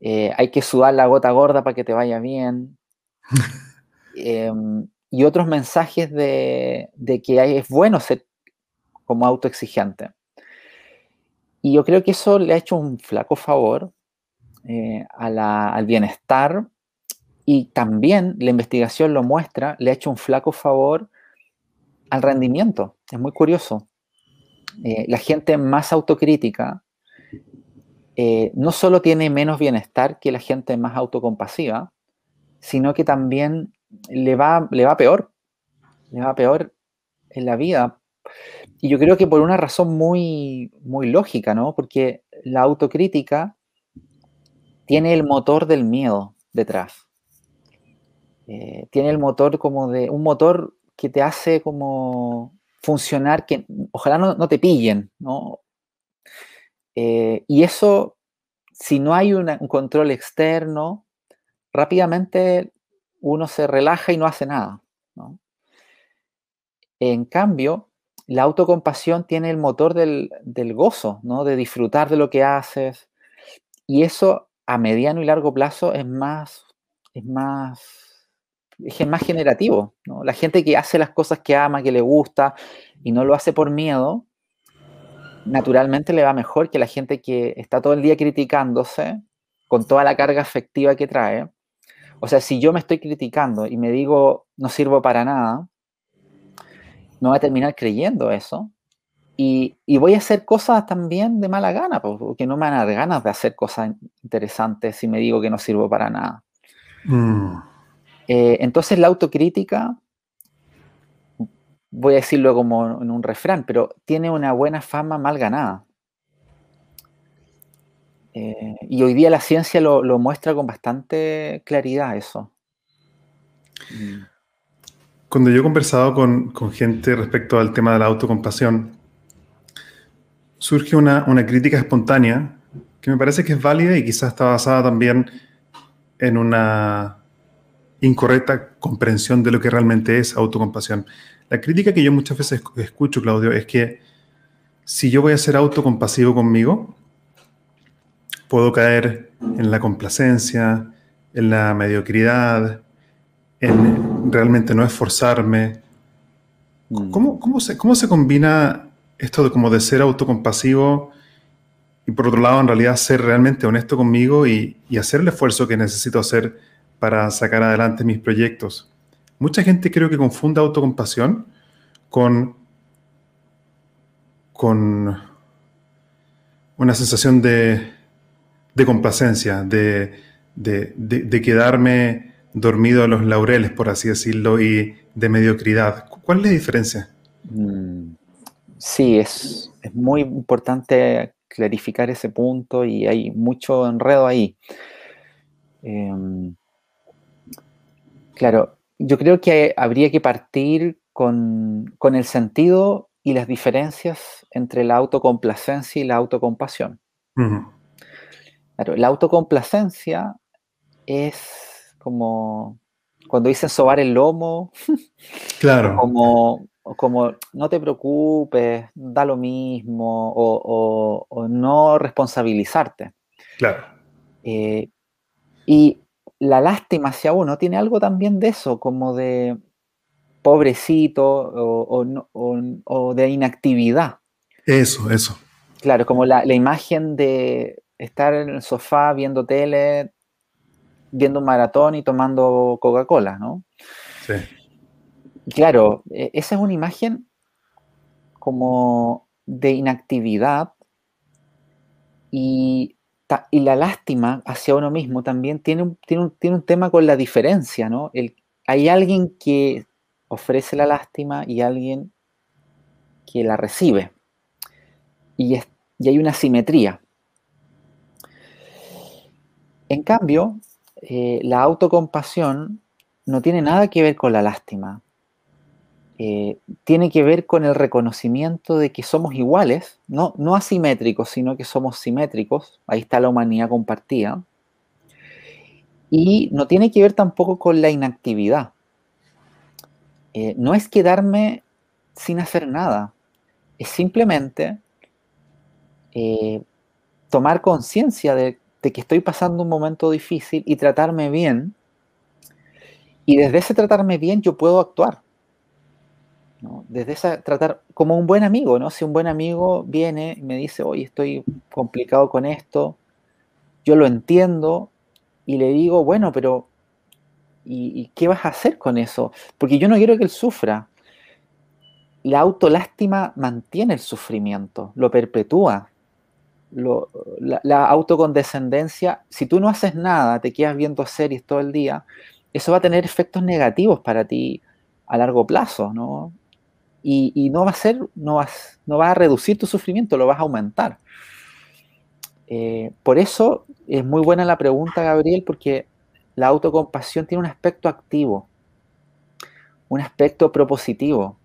S3: eh, hay que sudar la gota gorda para que te vaya bien. *laughs* Em, y otros mensajes de, que es bueno ser como autoexigente. Y yo creo que eso le ha hecho un flaco favor eh, al bienestar y también la investigación lo muestra, le ha hecho un flaco favor al rendimiento. Es muy curioso. Eh, la gente más autocrítica eh, no solo tiene menos bienestar que la gente más autocompasiva, sino que también le va, le va peor, le va peor en la vida. Y yo creo que por una razón muy, muy lógica, ¿no? Porque la autocrítica tiene el motor del miedo detrás. Eh, tiene el motor como de, un motor que te hace como funcionar, que ojalá no, te pillen, ¿no? Eh, y eso, si no hay un control externo, rápidamente uno se relaja y no hace nada. ¿no? En cambio, la autocompasión tiene el motor del, gozo, ¿no? de disfrutar de lo que haces. Y eso a mediano y largo plazo es más, es más es más generativo. ¿no? La gente que hace las cosas que ama, que le gusta y no lo hace por miedo, naturalmente le va mejor que la gente que está todo el día criticándose con toda la carga afectiva que trae. O sea, si yo me estoy criticando y me digo no sirvo para nada, no voy a terminar creyendo eso. Y, voy a hacer cosas también de mala gana, porque no me van a dar ganas de hacer cosas interesantes si me digo que no sirvo para nada. Mm. Eh, entonces la autocrítica, voy a decirlo como en un refrán, pero tiene una buena fama mal ganada. Eh, y hoy día la ciencia lo, muestra con bastante claridad eso.
S2: Cuando yo he conversado con, gente respecto al tema de la autocompasión, surge una, una crítica espontánea que me parece que es válida y quizás está basada también en una incorrecta comprensión de lo que realmente es autocompasión. La crítica que yo muchas veces escucho, Claudio, es que si yo voy a ser autocompasivo conmigo, puedo caer en la complacencia, en la mediocridad, en realmente no esforzarme. Mm. ¿Cómo, cómo, se, cómo se combina esto de como de ser autocompasivo y por otro lado en realidad ser realmente honesto conmigo y, y hacer el esfuerzo que necesito hacer para sacar adelante mis proyectos. Mucha gente creo que confunde autocompasión con, con una sensación de, complacencia, de, quedarme dormido a los laureles, por así decirlo, y de mediocridad. ¿Cuál es la diferencia? Mm,
S3: sí, es, muy importante clarificar ese punto y hay mucho enredo ahí. Em, Claro, yo creo que habría que partir con, el sentido y las diferencias entre la autocomplacencia y la autocompasión. Claro, la autocomplacencia es como cuando dicen sobar el lomo.
S2: Claro. *laughs*
S3: Como, como no te preocupes, da lo mismo, o, no responsabilizarte.
S2: Claro.
S3: Eh, y la lástima hacia uno tiene algo también de eso, como de pobrecito o, de inactividad.
S2: Eso, eso.
S3: Claro, como la, la, imagen de estar en el sofá viendo tele, viendo un maratón y tomando Coca-Cola, ¿no?
S2: Sí.
S3: Claro, e, esa es una imagen como de inactividad y, la lástima hacia uno mismo también tiene un, tiene un, tema con la diferencia, ¿no? El, hay alguien que ofrece la lástima y alguien que la recibe. Y, y hay una simetría. En cambio, eh, la autocompasión no tiene nada que ver con la lástima. Eh, tiene que ver con el reconocimiento de que somos iguales, no, no asimétricos, sino que somos simétricos. Ahí está la humanidad compartida. Y no tiene que ver tampoco con la inactividad. Eh, no es quedarme sin hacer nada, es simplemente tomar conciencia de que estoy pasando un momento difícil y tratarme bien. Y desde ese tratarme bien yo puedo actuar. Desde ese tratar como un buen amigo, ¿no? Si un buen amigo viene y me dice, oye, estoy complicado con esto, yo lo entiendo y le digo, bueno, pero ¿y, qué vas a hacer con eso? Porque yo no quiero que él sufra. La autolástima mantiene el sufrimiento, lo perpetúa la, autocondescendencia, si tú no haces nada, te quedas viendo series todo el día, eso va a tener efectos negativos para ti a largo plazo, ¿no? Y, no va a ser, no vas, no va a reducir tu sufrimiento, lo vas a aumentar. Eh, por eso es muy buena la pregunta, Gabriel, porque la autocompasión tiene un aspecto activo, un aspecto propositivo.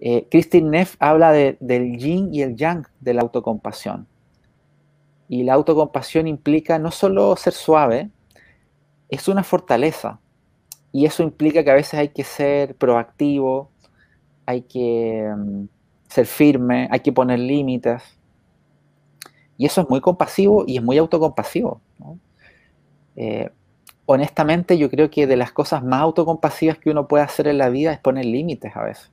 S3: Eh, Christine Neff habla del yin y el yang de la autocompasión. Y la autocompasión implica no solo ser suave, es una fortaleza. Y eso implica que a veces hay que ser proactivo, hay que mm, ser firme, hay que poner límites. Y eso es muy compasivo y es muy autocompasivo. Eh, honestamente, yo creo que de las cosas más autocompasivas que uno puede hacer en la vida es poner límites a veces.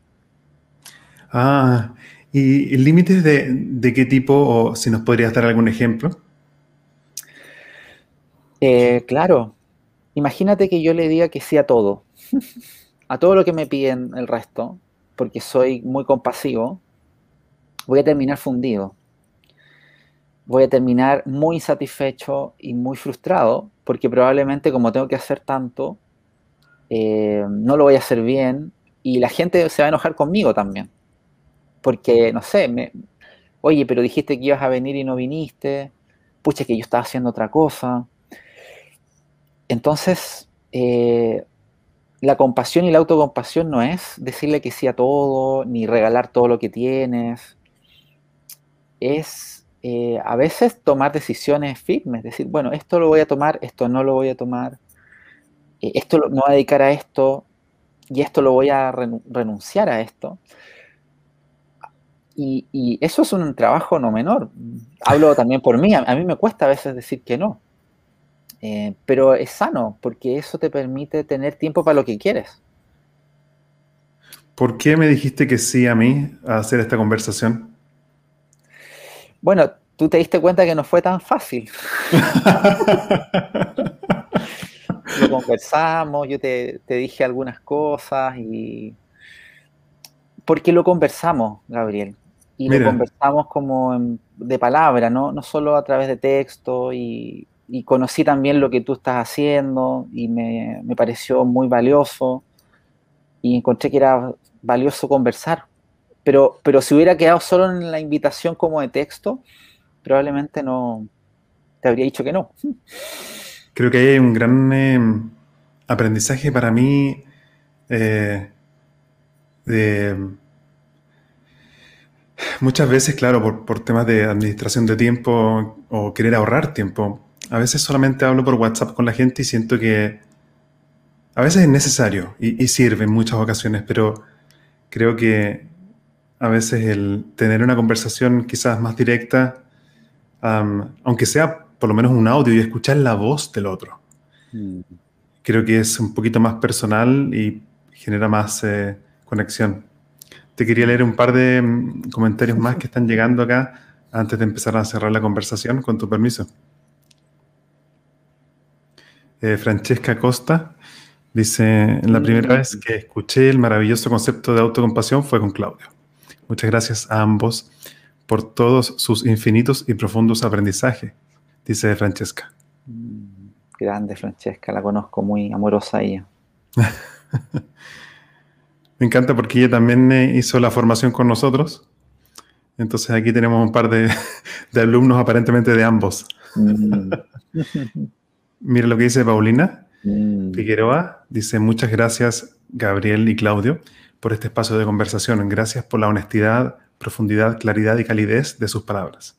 S2: Ah, ¿Y límites de, de, qué tipo, o si nos podrías dar algún ejemplo?
S3: Eh, claro, imagínate que yo le diga que sí a todo, *laughs* a todo lo que me piden el resto, porque soy muy compasivo, voy a terminar fundido. Voy a terminar muy insatisfecho y muy frustrado, porque probablemente como tengo que hacer tanto, eh, no lo voy a hacer bien y la gente se va a enojar conmigo también porque, no sé, me, oye, pero dijiste que ibas a venir y no viniste, pucha, que yo estaba haciendo otra cosa. Entonces, eh, la compasión y la autocompasión no es decirle que sí a todo, ni regalar todo lo que tienes. Es eh, a veces tomar decisiones firmes, decir, bueno, esto lo voy a tomar, esto no lo voy a tomar, eh, esto me voy a dedicar a esto y esto lo voy a renunciar a esto. Y, eso es un trabajo no menor. Hablo también por mí, a, mí me cuesta a veces decir que no. Eh, pero es sano, porque eso te permite tener tiempo para lo que quieres.
S2: ¿Por qué me dijiste que sí a mí a hacer esta conversación?
S3: Bueno, tú te diste cuenta que no fue tan fácil. *laughs* lo conversamos, yo te, te dije algunas cosas y... Porque lo conversamos, Gabriel y lo conversamos como de palabra, ¿no? no solo a través de texto y, conocí también lo que tú estás haciendo y me, pareció muy valioso y encontré que era valioso conversar. Pero, pero si hubiera quedado solo en la invitación como de texto, probablemente no te habría dicho que no.
S2: Creo que hay un gran eh, aprendizaje para mí eh, de Muchas veces, claro, por, por, temas de administración de tiempo o querer ahorrar tiempo, a veces solamente hablo por WhatsApp con la gente y siento que a veces es necesario y, y sirve en muchas ocasiones, pero creo que a veces el tener una conversación quizás más directa, um, aunque sea por lo menos un audio y escuchar la voz del otro, mm. creo que es un poquito más personal y genera más eh, conexión. Te quería leer un par de mm, comentarios más que están llegando acá antes de empezar a cerrar la conversación, con tu permiso. Eh, Francesca Costa dice, la primera vez que escuché el maravilloso concepto de autocompasión fue con Claudio. Muchas gracias a ambos por todos sus infinitos y profundos aprendizajes, dice Francesca.
S3: Grande Francesca, la conozco muy amorosa ella. *laughs*
S2: Me encanta porque ella también eh, hizo la formación con nosotros. Entonces aquí tenemos un par de, *laughs* alumnos aparentemente de ambos. Mm. *laughs* Mira lo que dice Paulina mm. Figueroa. Dice, muchas gracias Gabriel y Claudio por este espacio de conversación. Gracias por la honestidad, profundidad, claridad y calidez de sus palabras.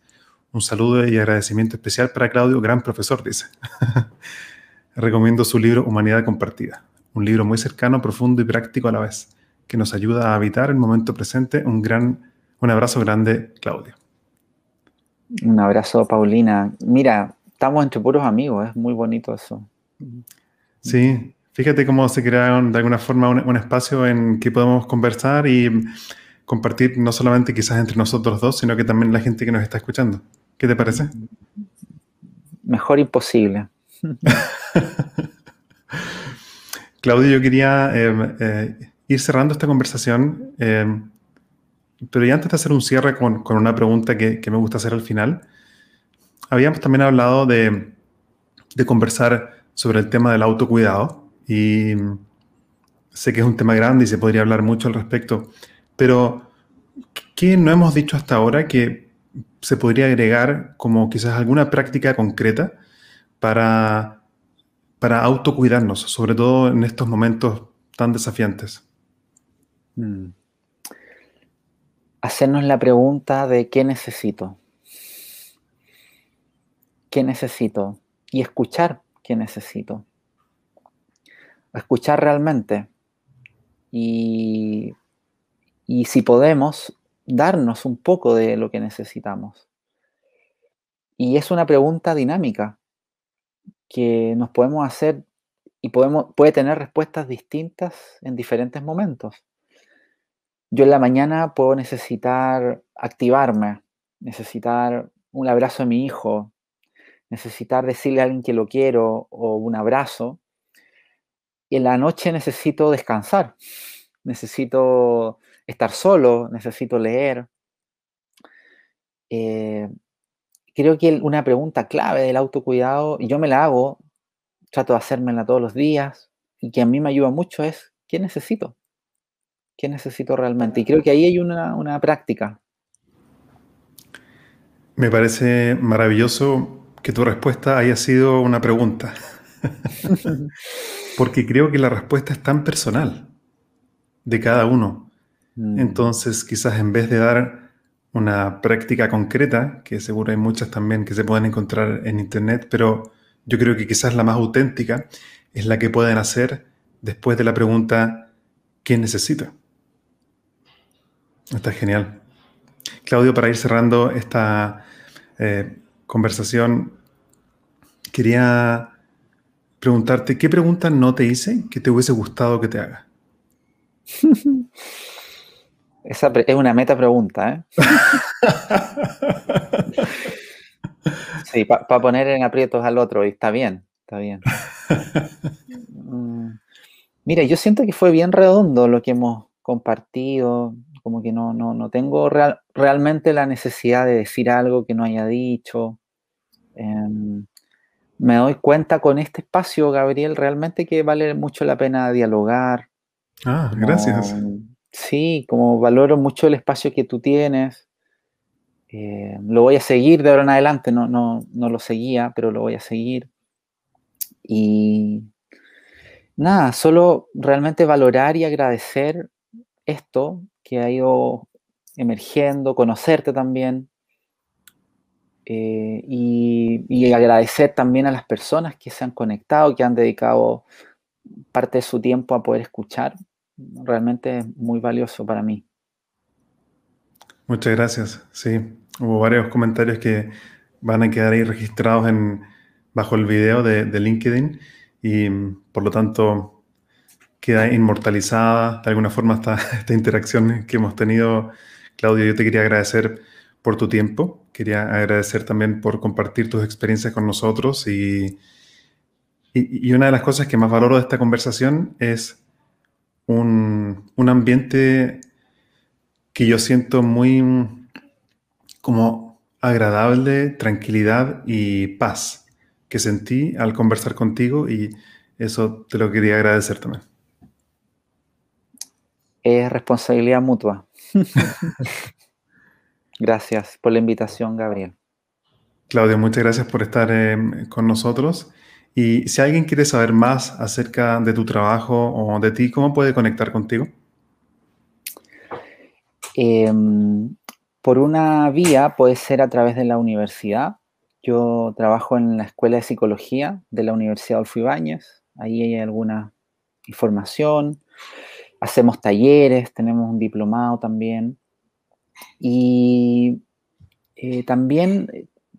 S2: Un saludo y agradecimiento especial para Claudio, gran profesor, dice. *laughs* Recomiendo su libro Humanidad Compartida, un libro muy cercano, profundo y práctico a la vez que nos ayuda a habitar el momento presente. Un gran, un abrazo grande, Claudia.
S3: Un abrazo, Paulina. Mira, estamos entre puros amigos, es muy bonito eso.
S2: Sí, fíjate cómo se crearon de alguna forma un, espacio en que podemos conversar y compartir no solamente quizás entre nosotros dos, sino que también la gente que nos está escuchando. ¿Qué te parece?
S3: Mejor imposible. *laughs*
S2: Claudia, yo quería eh, eh, ir cerrando esta conversación, eh, pero ya antes de hacer un cierre con, con una pregunta que, que, me gusta hacer al final, habíamos también hablado de, de, conversar sobre el tema del autocuidado y sé que es un tema grande y se podría hablar mucho al respecto, pero ¿qué no hemos dicho hasta ahora que se podría agregar como quizás alguna práctica concreta para, para autocuidarnos, sobre todo en estos momentos tan desafiantes? Mm.
S3: Hacernos la pregunta de qué necesito. ¿Qué necesito? Y escuchar qué necesito. Escuchar realmente. Y, y si podemos, darnos un poco de lo que necesitamos. Y es una pregunta dinámica que nos podemos hacer y podemos, puede tener respuestas distintas en diferentes momentos. Yo en la mañana puedo necesitar activarme, necesitar un abrazo de mi hijo, necesitar decirle a alguien que lo quiero o un abrazo. Y en la noche necesito descansar, necesito estar solo, necesito leer. Eh, creo que una pregunta clave del autocuidado, y yo me la hago, trato de hacérmela todos los días, y que a mí me ayuda mucho es, ¿qué necesito? ¿Qué necesito realmente? Y creo que ahí hay una, práctica.
S2: Me parece maravilloso que tu respuesta haya sido una pregunta. *laughs* Porque creo que la respuesta es tan personal de cada uno. Mm. Entonces, quizás en vez de dar una práctica concreta, que seguro hay muchas también que se pueden encontrar en Internet, pero yo creo que quizás la más auténtica es la que pueden hacer después de la pregunta, ¿qué necesito? Está genial. Claudio, para ir cerrando esta eh, conversación, quería preguntarte, ¿qué pregunta no te hice que te hubiese gustado que te haga? *laughs*
S3: Esa es una meta pregunta, ¿eh? *laughs* sí, para poner en aprietos al otro, y está bien, está bien. *laughs* Mm. Mira, yo siento que fue bien redondo lo que hemos compartido, como que no, no, no tengo realmente la necesidad de decir algo que no haya dicho. Em, me doy cuenta con este espacio, Gabriel, realmente que vale mucho la pena dialogar.
S2: Ah, gracias.
S3: Sí, como valoro mucho el espacio que tú tienes. Eh, lo voy a seguir de ahora en adelante, no, no, no lo seguía, pero lo voy a seguir. Y nada, solo realmente valorar y agradecer esto que ha ido emergiendo, conocerte también. Eh, y, agradecer también a las personas que se han conectado, que han dedicado parte de su tiempo a poder escuchar. Realmente es muy valioso para mí.
S2: Muchas gracias. Sí, hubo varios comentarios que van a quedar ahí registrados en, bajo el video de, de LinkedIn y por lo tanto queda inmortalizada de alguna forma *laughs* esta, interacción que hemos tenido. Claudio, yo te quería agradecer por tu tiempo, quería agradecer también por compartir tus experiencias con nosotros y, y, una de las cosas que más valoro de esta conversación es un, un ambiente que yo siento muy como agradable, tranquilidad y paz que sentí al conversar contigo y eso te lo quería agradecer también
S3: es responsabilidad mutua. *laughs* gracias por la invitación, Gabriel.
S2: Claudio, muchas gracias por estar eh, con nosotros. Y si alguien quiere saber más acerca de tu trabajo o de ti, ¿cómo puede conectar contigo?
S3: Em, por una vía puede ser a través de la universidad. Yo trabajo en la Escuela de Psicología de la Universidad Adolfo Ibáñez. Ahí hay alguna información hacemos talleres, tenemos un diplomado también. Y eh, también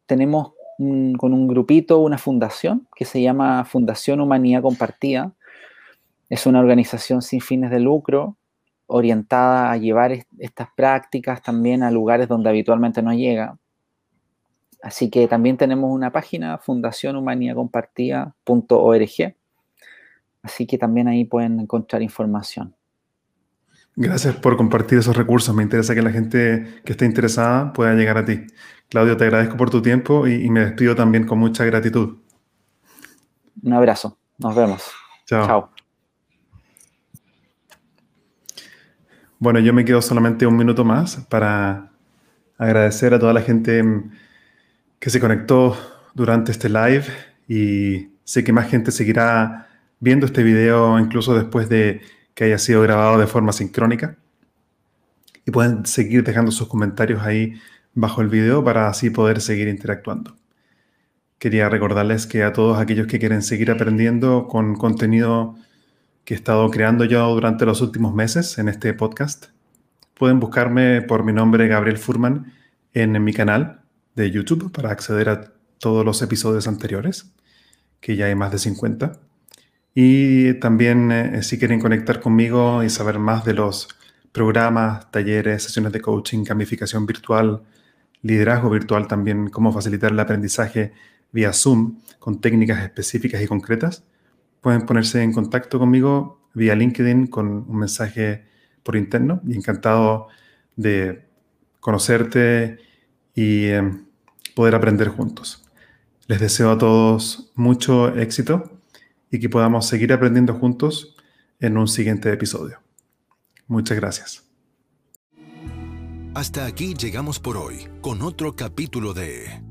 S3: tenemos con un grupito una fundación que se llama Fundación Humanidad Compartida. Es una organización sin fines de lucro orientada a llevar estas prácticas también a lugares donde habitualmente no llega. Así que también tenemos una página, fundacionhumanidadcompartida.org. Así que también ahí pueden encontrar información.
S2: Gracias por compartir esos recursos. Me interesa que la gente que esté interesada pueda llegar a ti. Claudio, te agradezco por tu tiempo y, me despido también con mucha gratitud.
S3: Un abrazo. Nos vemos.
S2: Chao. Chao. Bueno, yo me quedo solamente un minuto más para agradecer a toda la gente que se conectó durante este live y sé que más gente seguirá viendo este video incluso después de que haya sido grabado de forma sincrónica. Y pueden seguir dejando sus comentarios ahí bajo el video para así poder seguir interactuando. Quería recordarles que a todos aquellos que quieren seguir aprendiendo con contenido que he estado creando yo durante los últimos meses en este podcast, pueden buscarme por mi nombre Gabriel Furman en mi canal de YouTube para acceder a todos los episodios anteriores, que ya hay más de 50. Y también eh, si quieren conectar conmigo y saber más de los programas, talleres, sesiones de coaching, gamificación virtual, liderazgo virtual también, cómo facilitar el aprendizaje vía Zoom con técnicas específicas y concretas, pueden ponerse en contacto conmigo vía LinkedIn con un mensaje por interno y encantado de conocerte y em, poder aprender juntos. Les deseo a todos mucho éxito y que podamos seguir aprendiendo juntos en un siguiente episodio. Muchas gracias.
S1: Hasta aquí llegamos por hoy con otro capítulo de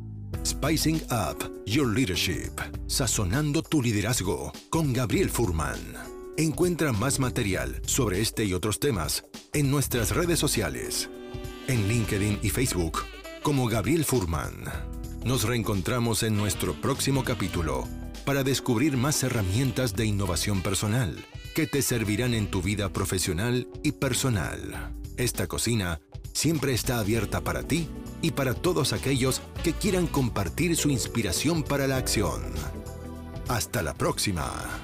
S1: Spicing Up Your Leadership, sazonando tu liderazgo con Gabriel Furman. Encuentra más material sobre este y otros temas en nuestras redes sociales, en LinkedIn y Facebook como Gabriel Furman. Nos reencontramos en nuestro próximo capítulo para descubrir más herramientas de innovación personal que te servirán en tu vida profesional y personal. Esta cocina siempre está abierta para ti y para todos aquellos que quieran compartir su inspiración para la acción. Hasta la próxima.